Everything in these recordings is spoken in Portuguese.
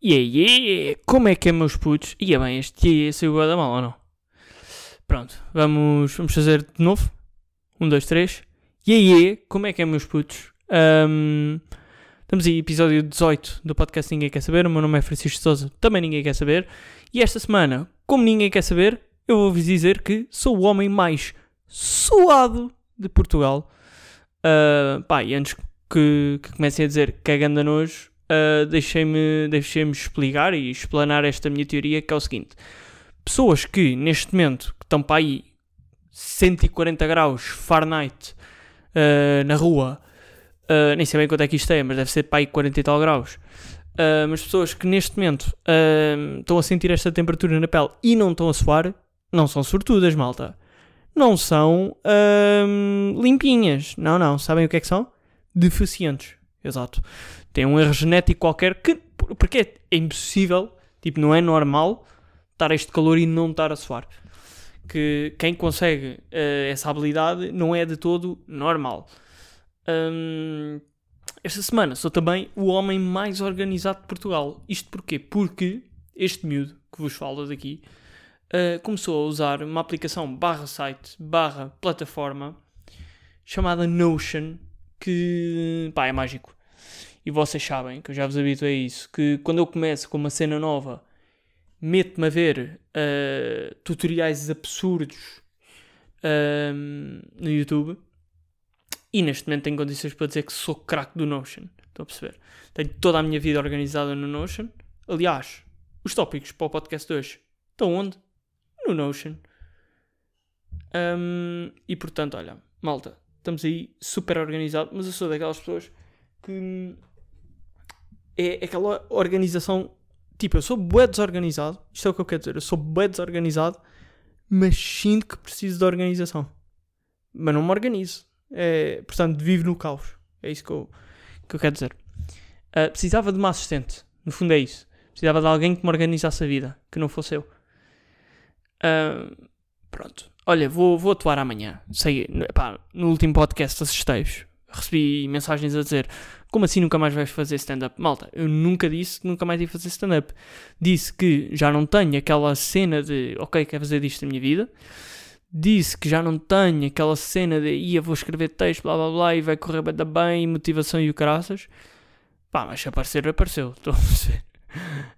E aí, como é que é, meus putos? E é bem, este iê saiu da mal ou não? Pronto, vamos, vamos fazer de novo. Um, dois, três. E aí, como é que é, meus putos? Um, estamos aí, episódio 18 do podcast Ninguém Quer Saber. O meu nome é Francisco Souza, também ninguém quer saber. E esta semana, como ninguém quer saber, eu vou-vos dizer que sou o homem mais suado de Portugal. Uh, pá, e antes que, que comecem a dizer cagando a nojo, uh, deixem-me deixem explicar e explanar esta minha teoria, que é o seguinte. Pessoas que, neste momento, que estão para aí 140 graus Fahrenheit uh, na rua, uh, nem sei bem quanto é que isto é, mas deve ser para aí 40 e tal graus. Uh, mas pessoas que neste momento estão a sentir esta temperatura na pele e não estão a suar, não são sortudas, malta. Não são limpinhas. Não, não. Sabem o que é que são? Deficientes. Exato tem um erro genético qualquer que. Porque é, é impossível, tipo, não é normal estar este calor e não estar a suar. Que quem consegue uh, essa habilidade não é de todo normal. Um, esta semana sou também o homem mais organizado de Portugal. Isto porquê? Porque este miúdo que vos falo daqui uh, começou a usar uma aplicação barra site barra plataforma chamada Notion que pá, é mágico. E vocês sabem, que eu já vos habituei a isso, que quando eu começo com uma cena nova, meto-me a ver uh, tutoriais absurdos uh, no YouTube. E neste momento tenho condições para dizer que sou craque do Notion. Estão a perceber? Tenho toda a minha vida organizada no Notion. Aliás, os tópicos para o podcast de hoje estão onde? No Notion. Um, e portanto, olha, malta, estamos aí super organizados, mas eu sou daquelas pessoas que é aquela organização. Tipo, eu sou bué desorganizado. Isto é o que eu quero dizer. Eu sou bué desorganizado, mas sinto que preciso de organização. Mas não me organizo. É, portanto, vivo no caos. É isso que eu, que eu quero dizer. Uh, precisava de uma assistente. No fundo é isso. Precisava de alguém que me organizasse a vida. Que não fosse eu. Uh, pronto. Olha, vou, vou atuar amanhã. Sei, no último podcast assistei-vos recebi mensagens a dizer como assim nunca mais vais fazer stand-up? Malta, eu nunca disse que nunca mais ia fazer stand-up. Disse que já não tenho aquela cena de ok, quero fazer disto na minha vida. Disse que já não tenho aquela cena de ia, vou escrever texto, blá blá blá, e vai correr bem, motivação e o caraças. Pá, mas se aparecer, apareceu. Estou a dizer.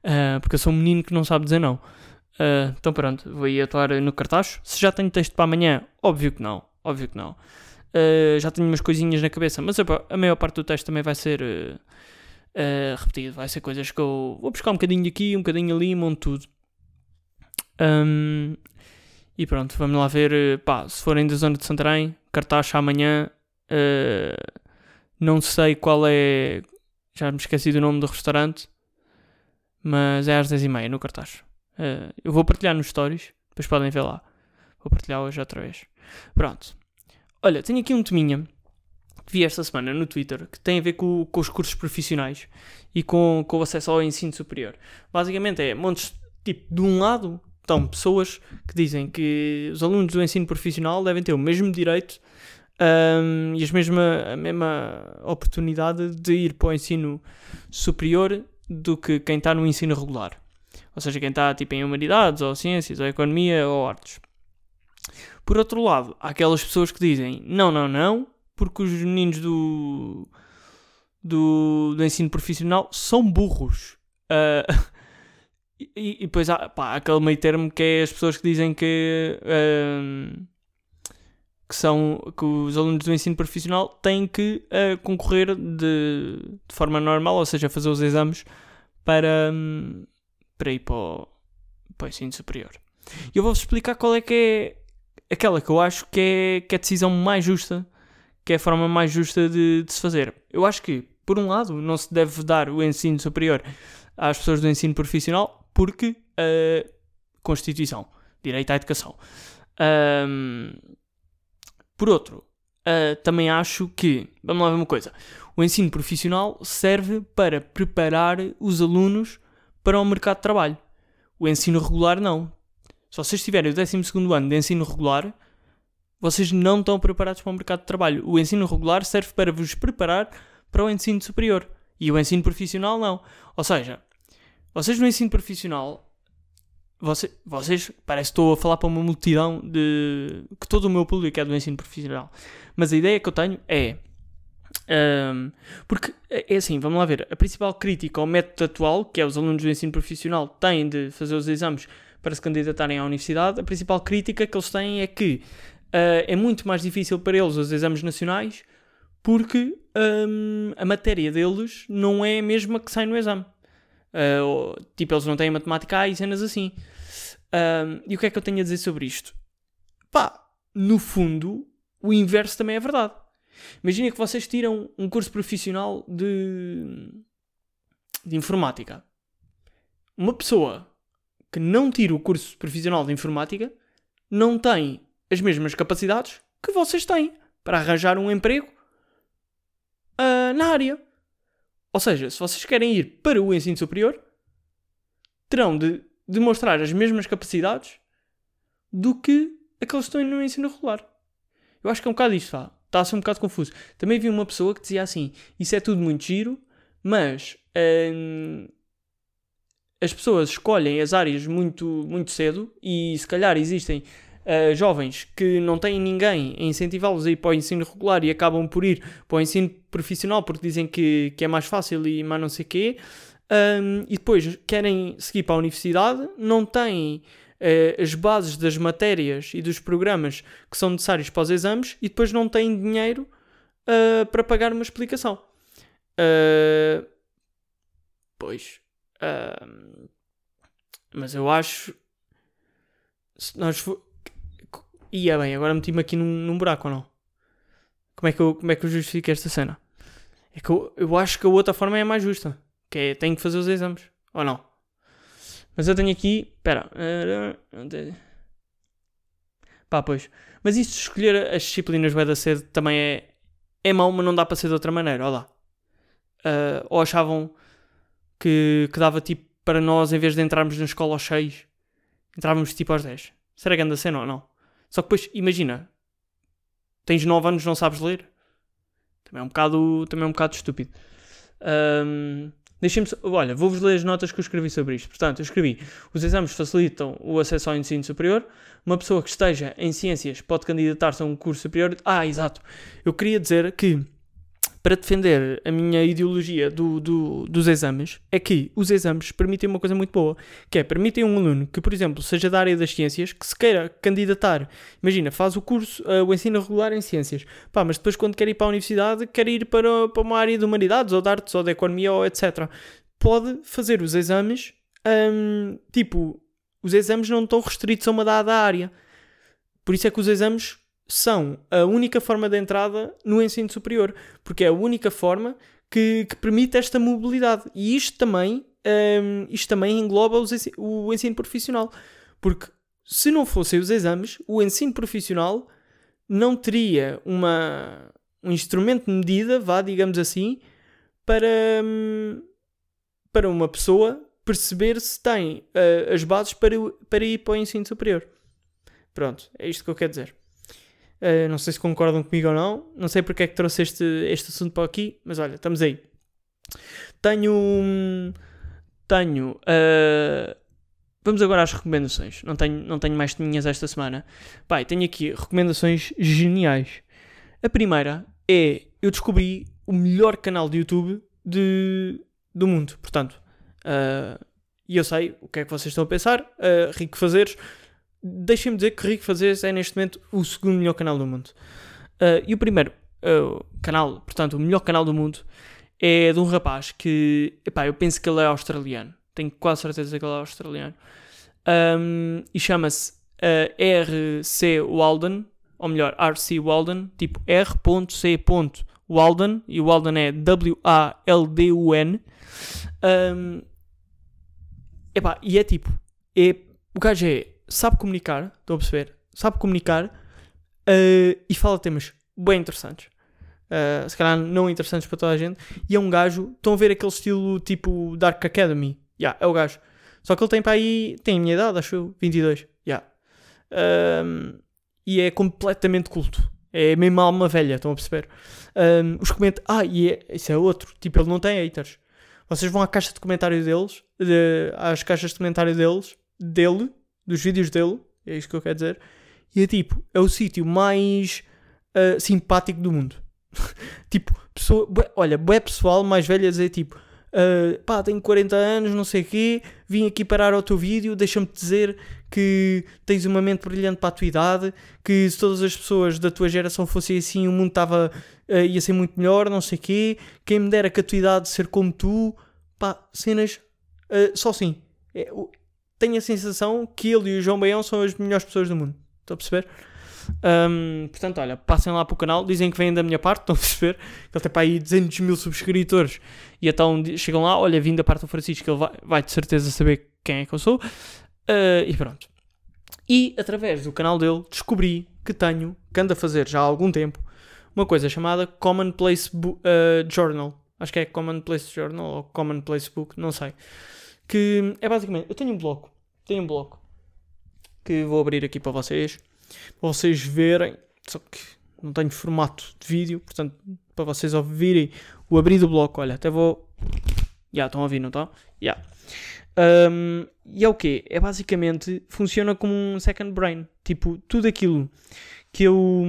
Uh, porque eu sou um menino que não sabe dizer não. Uh, então pronto, vou ir atuar no cartaz. Se já tenho texto para amanhã, óbvio que não. Óbvio que não. Uh, já tenho umas coisinhas na cabeça, mas a, a maior parte do texto também vai ser uh, uh, repetido. Vai ser coisas que eu vou buscar um bocadinho aqui, um bocadinho ali, monto tudo. Um, e pronto, vamos lá ver. Pá, se forem da zona de Santarém, cartaz amanhã. não sei qual é. Já me esqueci do nome do restaurante, mas é às 10h30 no cartaz. eu vou partilhar nos stories, depois podem ver lá. Vou partilhar hoje outra vez. Pronto. Olha, tenho aqui um teminha que vi esta semana no Twitter que tem a ver com, com os cursos profissionais e com, com o acesso ao ensino superior. Basicamente é montes, tipo, de um lado estão pessoas que dizem que os alunos do ensino profissional devem ter o mesmo direito um, e as mesma, a mesma oportunidade de ir para o ensino superior do que quem está no ensino regular. Ou seja, quem está tipo, em humanidades, ou ciências, ou economia, ou artes. Por outro lado, há aquelas pessoas que dizem não, não, não, porque os meninos do, do, do ensino profissional são burros. Uh, e, e, depois há, pá, aquele meio termo que é as pessoas que dizem que, uh, que, são, que os alunos do ensino profissional têm que uh, concorrer de, de forma normal, ou seja, fazer os exames para, um, para ir para o, para o ensino superior. E eu vou-vos explicar qual é que é aquela que eu acho que é, que é a decisão mais justa, que é a forma mais justa de, de se fazer. Eu acho que, por um lado, não se deve dar o ensino superior às pessoas do ensino profissional, porque a uh, Constituição, direito à educação. Um, por outro, uh, também acho que, vamos lá ver uma coisa, o ensino profissional serve para preparar os alunos para o mercado de trabalho. O ensino regular não. Se vocês tiverem o 12 ano de ensino regular, vocês não estão preparados para o mercado de trabalho. O ensino regular serve para vos preparar para o ensino superior. E o ensino profissional não. Ou seja, vocês no ensino profissional, você, vocês, parece que estou a falar para uma multidão de. que todo o meu público é do ensino profissional. Mas a ideia que eu tenho é. Um, porque é assim, vamos lá ver. A principal crítica ao método atual, que é os alunos do ensino profissional têm de fazer os exames para se candidatarem à universidade, a principal crítica que eles têm é que uh, é muito mais difícil para eles os exames nacionais porque um, a matéria deles não é a mesma que sai no exame. Uh, tipo, eles não têm matemática A e cenas assim. Um, e o que é que eu tenho a dizer sobre isto? Pá, no fundo, o inverso também é verdade. Imagina que vocês tiram um curso profissional de, de informática. Uma pessoa que não tira o curso profissional de informática não tem as mesmas capacidades que vocês têm para arranjar um emprego uh, na área. Ou seja, se vocês querem ir para o ensino superior, terão de demonstrar as mesmas capacidades do que aqueles que estão no ensino regular. Eu acho que é um bocado isto. Está a ser um bocado confuso. Também vi uma pessoa que dizia assim: Isso é tudo muito giro, mas hum, as pessoas escolhem as áreas muito, muito cedo e se calhar existem uh, jovens que não têm ninguém a incentivá-los a ir para o ensino regular e acabam por ir para o ensino profissional porque dizem que, que é mais fácil e mais não sei quê, um, e depois querem seguir para a universidade, não têm uh, as bases das matérias e dos programas que são necessários para os exames e depois não têm dinheiro uh, para pagar uma explicação. Uh, mas eu acho. Se nós e é bem, agora meti-me aqui num, num, buraco ou não? Como é, que eu, como é que eu justifico esta cena? É que eu, eu acho que a outra forma é a mais justa. Que é, tenho que fazer os exames. Ou não? Mas eu tenho aqui. Espera. Pá, pois. Mas isto de escolher as disciplinas vai da cedo também é, é mau, mas não dá para ser de outra maneira. Olha lá. Uh, ou achavam que, que dava tipo para nós, em vez de entrarmos na escola aos 6, entrávamos tipo aos 10. Será que anda cena ou não? Só que depois, imagina, tens 9 anos não sabes ler. Também é um bocado, também é um bocado estúpido. Um, Deixem-me. Olha, vou-vos ler as notas que eu escrevi sobre isto. Portanto, eu escrevi: os exames facilitam o acesso ao ensino superior. Uma pessoa que esteja em ciências pode candidatar-se a um curso superior. Ah, exato. Eu queria dizer que para defender a minha ideologia do, do, dos exames é que os exames permitem uma coisa muito boa, que é permitem um aluno que, por exemplo, seja da área das ciências, que se queira candidatar, imagina, faz o curso, uh, o ensino regular em ciências, pá, mas depois quando quer ir para a universidade, quer ir para, para uma área de humanidades, ou de artes, ou de economia, ou etc. Pode fazer os exames, um, tipo, os exames não estão restritos a uma dada área. Por isso é que os exames são a única forma de entrada no ensino superior, porque é a única forma que, que permite esta mobilidade. E isto também, um, isto também engloba o ensino profissional, porque se não fossem os exames, o ensino profissional não teria uma, um instrumento de medida, vá, digamos assim, para, um, para uma pessoa perceber se tem uh, as bases para, para ir para o ensino superior. Pronto, é isto que eu quero dizer. Uh, não sei se concordam comigo ou não. Não sei porque é que trouxe este, este assunto para aqui, mas olha, estamos aí. Tenho. Tenho. Uh, vamos agora às recomendações. Não tenho, não tenho mais minhas esta semana. Pai, tenho aqui recomendações geniais. A primeira é. Eu descobri o melhor canal de YouTube de, do mundo. Portanto, uh, e eu sei o que é que vocês estão a pensar. Uh, Rico Fazeres deixem-me dizer que Rico Fazeres é neste momento o segundo melhor canal do mundo. Uh, e o primeiro uh, canal, portanto, o melhor canal do mundo, é de um rapaz que, epá, eu penso que ele é australiano. Tenho quase certeza que ele é australiano. Um, e chama-se uh, R.C. Walden, ou melhor, R.C. Walden, tipo R.C. Walden, e o Walden é W-A-L-D-U-N. Um, epá, e é tipo, é, o gajo é sabe comunicar, estão a perceber? Sabe comunicar uh, e fala temas bem interessantes. Uh, se calhar não interessantes para toda a gente. E é um gajo, estão a ver aquele estilo tipo Dark Academy. Yeah, é o gajo. Só que ele tem para aí, tem a minha idade, acho eu, 22. Yeah. Um, e é completamente culto. É mesmo alma velha, estão a perceber? Um, os comentários. Ah, e é, isso é outro. Tipo, ele não tem haters. vocês vão à caixa de comentário deles, de, às caixas de comentário deles, dele, dos vídeos dele, é isso que eu quero dizer, e é tipo, é o sítio mais uh, simpático do mundo. tipo, pessoa, bué, olha, bué pessoal mais velho a dizer tipo, uh, pá, tenho 40 anos, não sei o quê, vim aqui parar ao teu vídeo, deixa-me dizer que tens uma mente brilhante para a tua idade, que se todas as pessoas da tua geração fossem assim, o mundo estava, uh, ia ser muito melhor, não sei o quê, quem me dera que a tua idade ser como tu, pá, cenas, uh, só assim. É, tenho a sensação que ele e o João Baião são as melhores pessoas do mundo. Estão a perceber? Um, portanto, olha, passem lá para o canal, dizem que vêm da minha parte, estão a perceber? Ele tem para aí 200 mil subscritores e então chegam lá, olha, vindo da parte do Francisco, ele vai, vai de certeza saber quem é que eu sou. Uh, e pronto. E através do canal dele descobri que tenho, que ando a fazer já há algum tempo, uma coisa chamada Commonplace uh, Journal. Acho que é Commonplace Journal ou Commonplace Book, não sei. Que é basicamente, eu tenho um bloco, tenho um bloco que vou abrir aqui para vocês para vocês verem. Só que não tenho formato de vídeo, portanto, para vocês ouvirem o abrir do bloco, olha, até vou. Já, estão a ouvir, não estão? Já. Um, e é o quê? É basicamente, funciona como um second brain. Tipo, tudo aquilo que eu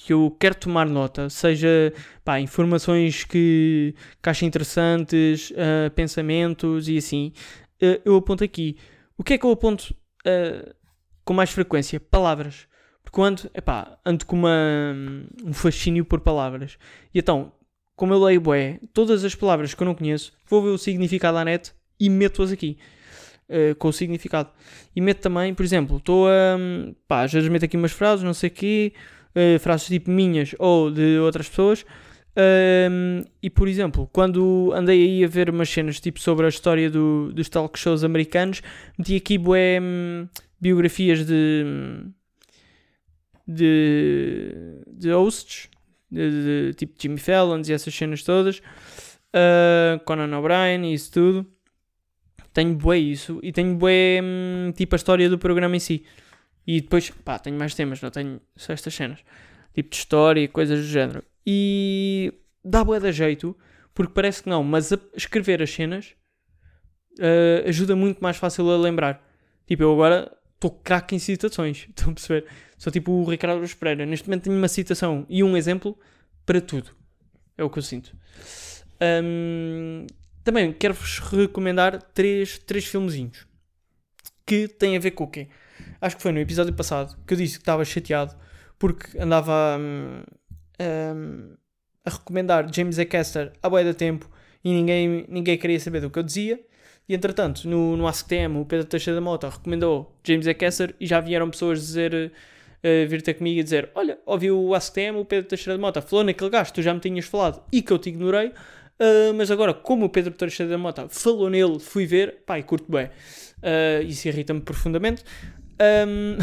que eu quero tomar nota, seja pá, informações que, que acho interessantes, uh, pensamentos e assim, uh, eu aponto aqui. O que é que eu aponto uh, com mais frequência palavras. Porque ando, epá, ando com uma, um fascínio por palavras. E então, como eu leio bué, todas as palavras que eu não conheço, vou ver o significado à net e meto-as aqui. Uh, com o significado. E meto também, por exemplo, estou a. pá, às vezes meto aqui umas frases, não sei o quê, uh, frases tipo minhas ou de outras pessoas. Uh, e por exemplo, quando andei aí a ver umas cenas tipo sobre a história do, dos talk shows americanos, meti aqui bué. Hum, biografias de, de, de hosts, de, de, tipo Jimmy Fallon e essas cenas todas, uh, Conan O'Brien e isso tudo. Tenho bué isso e tenho bué hum, tipo a história do programa em si. E depois, pá, tenho mais temas, não tenho só estas cenas. Tipo de história e coisas do género. E dá bué da jeito, porque parece que não, mas escrever as cenas uh, ajuda muito mais fácil a lembrar. Tipo, eu agora estou craque em citações. Estão a perceber? Sou tipo o Ricardo Pereira. Neste momento tenho uma citação e um exemplo para tudo. É o que eu sinto. Um, também quero-vos recomendar três, três filmezinhos que têm a ver com o quê? Acho que foi no episódio passado que eu disse que estava chateado porque andava um, um, a recomendar James A. Caster boia da tempo e ninguém, ninguém queria saber do que eu dizia. E entretanto, no, no AskTM, o Pedro Teixeira da Mota recomendou James A. Kessler e já vieram pessoas dizer, uh, vir ter comigo e dizer: Olha, ouviu o AskTM, o Pedro Teixeira da Mota falou naquele gajo, tu já me tinhas falado e que eu te ignorei. Uh, mas agora, como o Pedro Teixeira da Mota falou nele, fui ver, e curto bem. Uh, isso irrita-me profundamente. Um,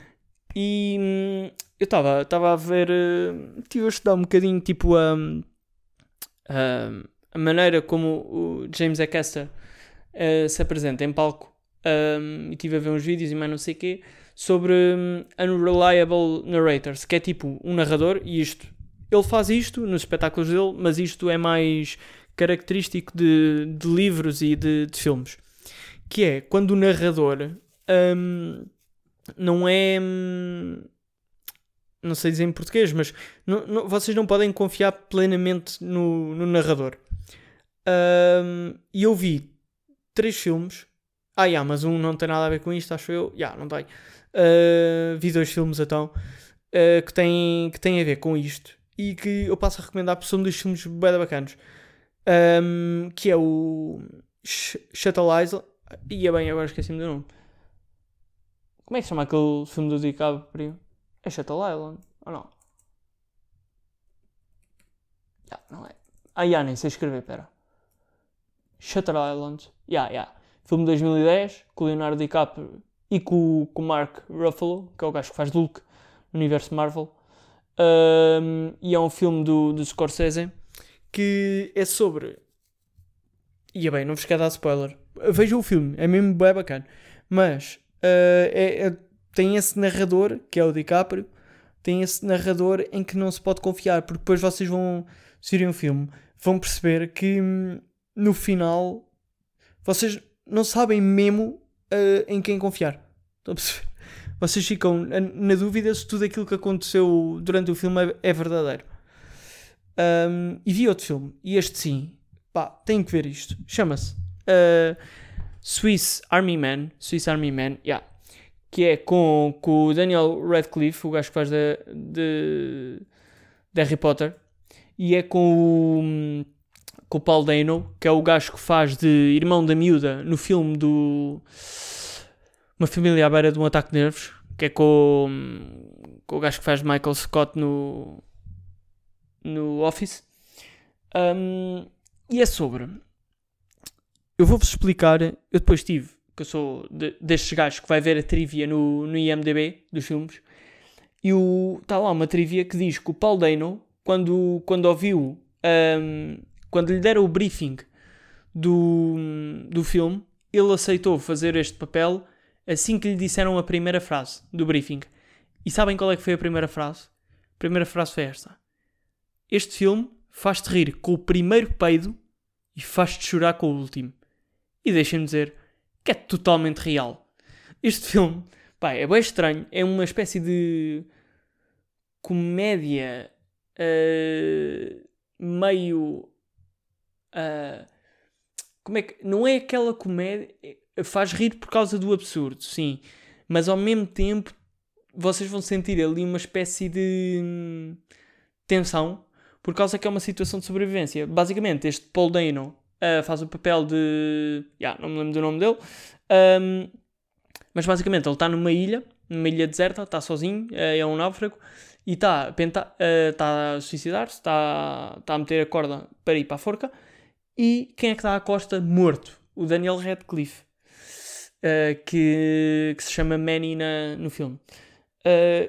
e hum, eu estava a ver, estive a estudar um bocadinho, tipo, a, a maneira como o James A. Kessler uh, se apresenta em palco e estive a ver uns vídeos e mais não sei o quê sobre um, unreliable narrators, que é tipo um narrador e isto. Ele faz isto nos espetáculos dele, mas isto é mais característico de, de livros e de, de, filmes. Que é quando o narrador um, não é. Hum, não sei dizer em português, mas não, não, vocês não podem confiar plenamente no, no narrador. Um, e eu vi três filmes. Ah, yeah, mas um não tem nada a ver com isto, acho eu. Yeah, não tem. Uh, vi dois filmes então uh, que, têm, que têm a ver com isto e que eu passo a recomendar porque são dois filmes bem bacanos. Um, que é o Shuttle Island. Ia bem, agora esqueci-me do nome. Como é que se chama aquele filme do DiCaprio? É Shuttle Island, ou não? Yeah, não é. Ah, yeah, nem sei escrever, pera. Shutter Island. Yeah, yeah. Filme de 2010, com Leonardo DiCaprio e com, com Mark Ruffalo, que é o gajo que faz Luke no universo Marvel. Um, e é um filme do, do Scorsese que é sobre. E bem, não vos quero dar spoiler. Vejam o filme, é mesmo bem bacana. Mas é, é, tem esse narrador, que é o DiCaprio, tem esse narrador em que não se pode confiar, porque depois vocês vão, se virem o filme, vão perceber que hum, no final, vocês não sabem mesmo uh, em quem confiar. Estão a perceber? Vocês ficam na, na dúvida se tudo aquilo que aconteceu durante o filme é, é verdadeiro. Um, e vi outro filme, e este sim, pá, tenho que ver isto. Chama-se uh, Swiss Army Man. Swiss Army Man, yeah. Que é com, com o Daniel Radcliffe, o gajo que faz de, de, de Harry Potter. E é com o, com o Paul Dano, que é o gajo que faz de irmão da miúda no filme do Uma Família à Beira de um Ataque de Nervos. Que é com, com o gajo que faz de Michael Scott no, no Office. Um, e é sobre. Eu vou-vos explicar. Eu depois tive, que eu sou de, destes gajos que vai ver a trivia no, no IMDB dos filmes. E está lá uma trivia que diz que o Paul Dano, quando, quando ouviu, um, quando lhe deram o briefing do, do filme, ele aceitou fazer este papel assim que lhe disseram a primeira frase do briefing. E sabem qual é que foi a primeira frase? A primeira frase foi esta: Este filme faz-te rir com o primeiro peido e faz-te chorar com o último. E deixem-me dizer que é totalmente real. Este filme, pá, é bem estranho. É uma espécie de comédia uh, meio. Uh, como é que. Não é aquela comédia. É, faz rir por causa do absurdo, sim. Mas ao mesmo tempo vocês vão sentir ali uma espécie de hum, tensão por causa que é uma situação de sobrevivência. Basicamente, este Paul Dano uh, faz o papel de. Yeah, não me lembro do nome dele. Um, mas basicamente ele está numa ilha, numa ilha deserta, está sozinho, uh, é um náufrago e está uh, tá a suicidar-se, está tá a meter a corda para ir para a forca. E quem é que está à costa? Morto. O Daniel Radcliffe, uh, que, que se chama Manny na, no filme. Uh,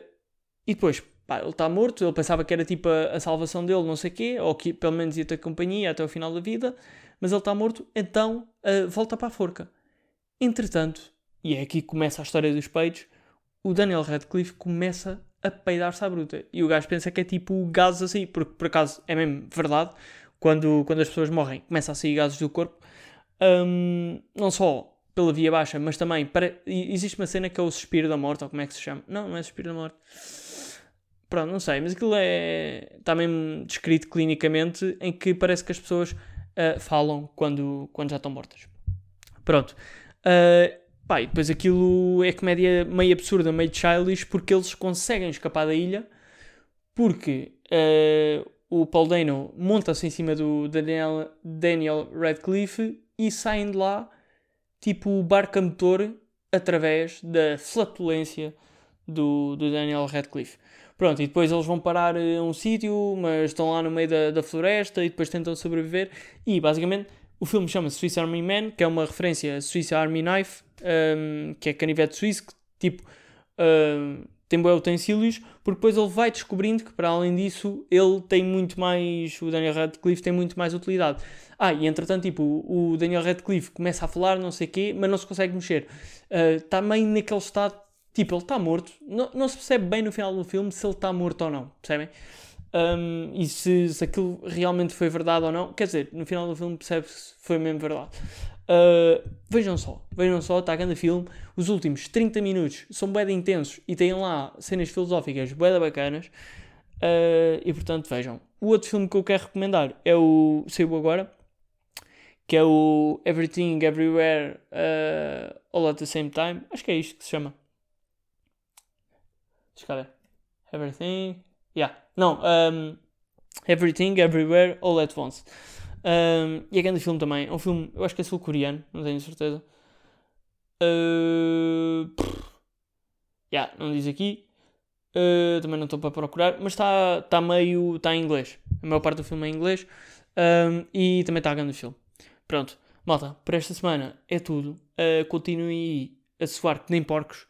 e depois, pá, ele está morto, ele pensava que era tipo a, a, salvação dele, não sei o quê, ou que pelo menos ia ter companhia até o final da vida mas ele está morto, então uh, volta para a forca. Entretanto, e é aqui que começa a história dos peidos, o Daniel Radcliffe começa a peidar-se à bruta. E o gajo pensa que é tipo gases assim, porque por acaso é mesmo verdade, quando, quando as pessoas morrem, começa a sair gases do corpo. Um, não só pela via baixa, mas também para... existe uma cena que é o suspiro da morte, ou como é que se chama? Não, não é suspiro da morte. Pronto, não sei, mas aquilo é. está mesmo descrito clinicamente em que parece que as pessoas uh, falam quando, quando já estão mortas. Pronto. Uh, pá, e depois aquilo é comédia meio absurda, meio childish, porque eles conseguem escapar da ilha, porque uh, o Paul Dano monta-se em cima do Daniel, Daniel Radcliffe e saem de lá, tipo, barca motor através da flatulência do, do Daniel Radcliffe. Pronto, e depois eles vão parar a um sítio, mas estão lá no meio da, da floresta e depois tentam sobreviver. E basicamente o filme chama-se Swiss Army Man, que é uma referência a Swiss Army Knife, um, que é canivete suíço, que tipo um, tem bons utensílios, porque depois ele vai descobrindo que para além disso ele tem muito mais, o Daniel Radcliffe tem muito mais utilidade. Ah, e entretanto, tipo, o Daniel Radcliffe começa a falar, não sei o quê, mas não se consegue mexer. Está uh, meio naquele estado Tipo, ele está morto. Não, não se percebe bem no final do filme se ele está morto ou não, percebem? Um, e se, se aquilo realmente foi verdade ou não. Quer dizer, no final do filme percebe-se se foi mesmo verdade. Uh, vejam só, vejam só, está a grande filme. Os últimos 30 minutos são bem intensos e têm lá cenas filosóficas bem bacanas. Uh, e portanto, vejam. O outro filme que eu quero recomendar é o. Saiu agora, que é o Everything Everywhere uh, All at the Same Time. Acho que é isto que se chama. Deixa Everything. Yeah. Não. Um, Everything, Everywhere, All at Once. Um, e é grande filme também. É um filme, eu acho que é sul-coreano, não tenho certeza. Uh, yeah, não diz aqui. Uh, também não estou para procurar, mas está tá meio. está em inglês. A maior parte do filme é em inglês. Um, e também está a grande filme. Pronto, malta, para esta semana é tudo. Uh, continuem a suar que nem porcos.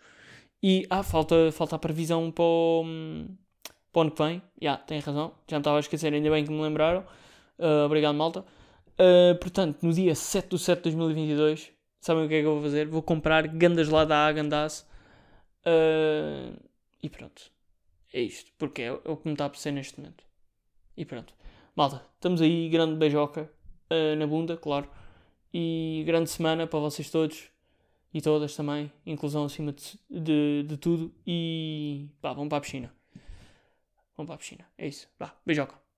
E, ah, falta, falta a previsão para o, para o ano que vem. Já, yeah, tem razão. Já me estava a esquecer, ainda bem que me lembraram. Uh, obrigado, malta. Uh, portanto, no dia 7 de 7 de 2022, sabem o que é que eu vou fazer? Vou comprar gandas lá da Agandas. Uh, e pronto. É isto. Porque é, é o que me está a apetecer neste momento. E pronto. Malta, estamos aí. Grande beijoca. na bunda, claro. E grande semana para vocês todos e todas também. Inclusão acima de, de, de tudo. E pá, vamos para a piscina. Vamos para a piscina. É isso. Vá, beijoca.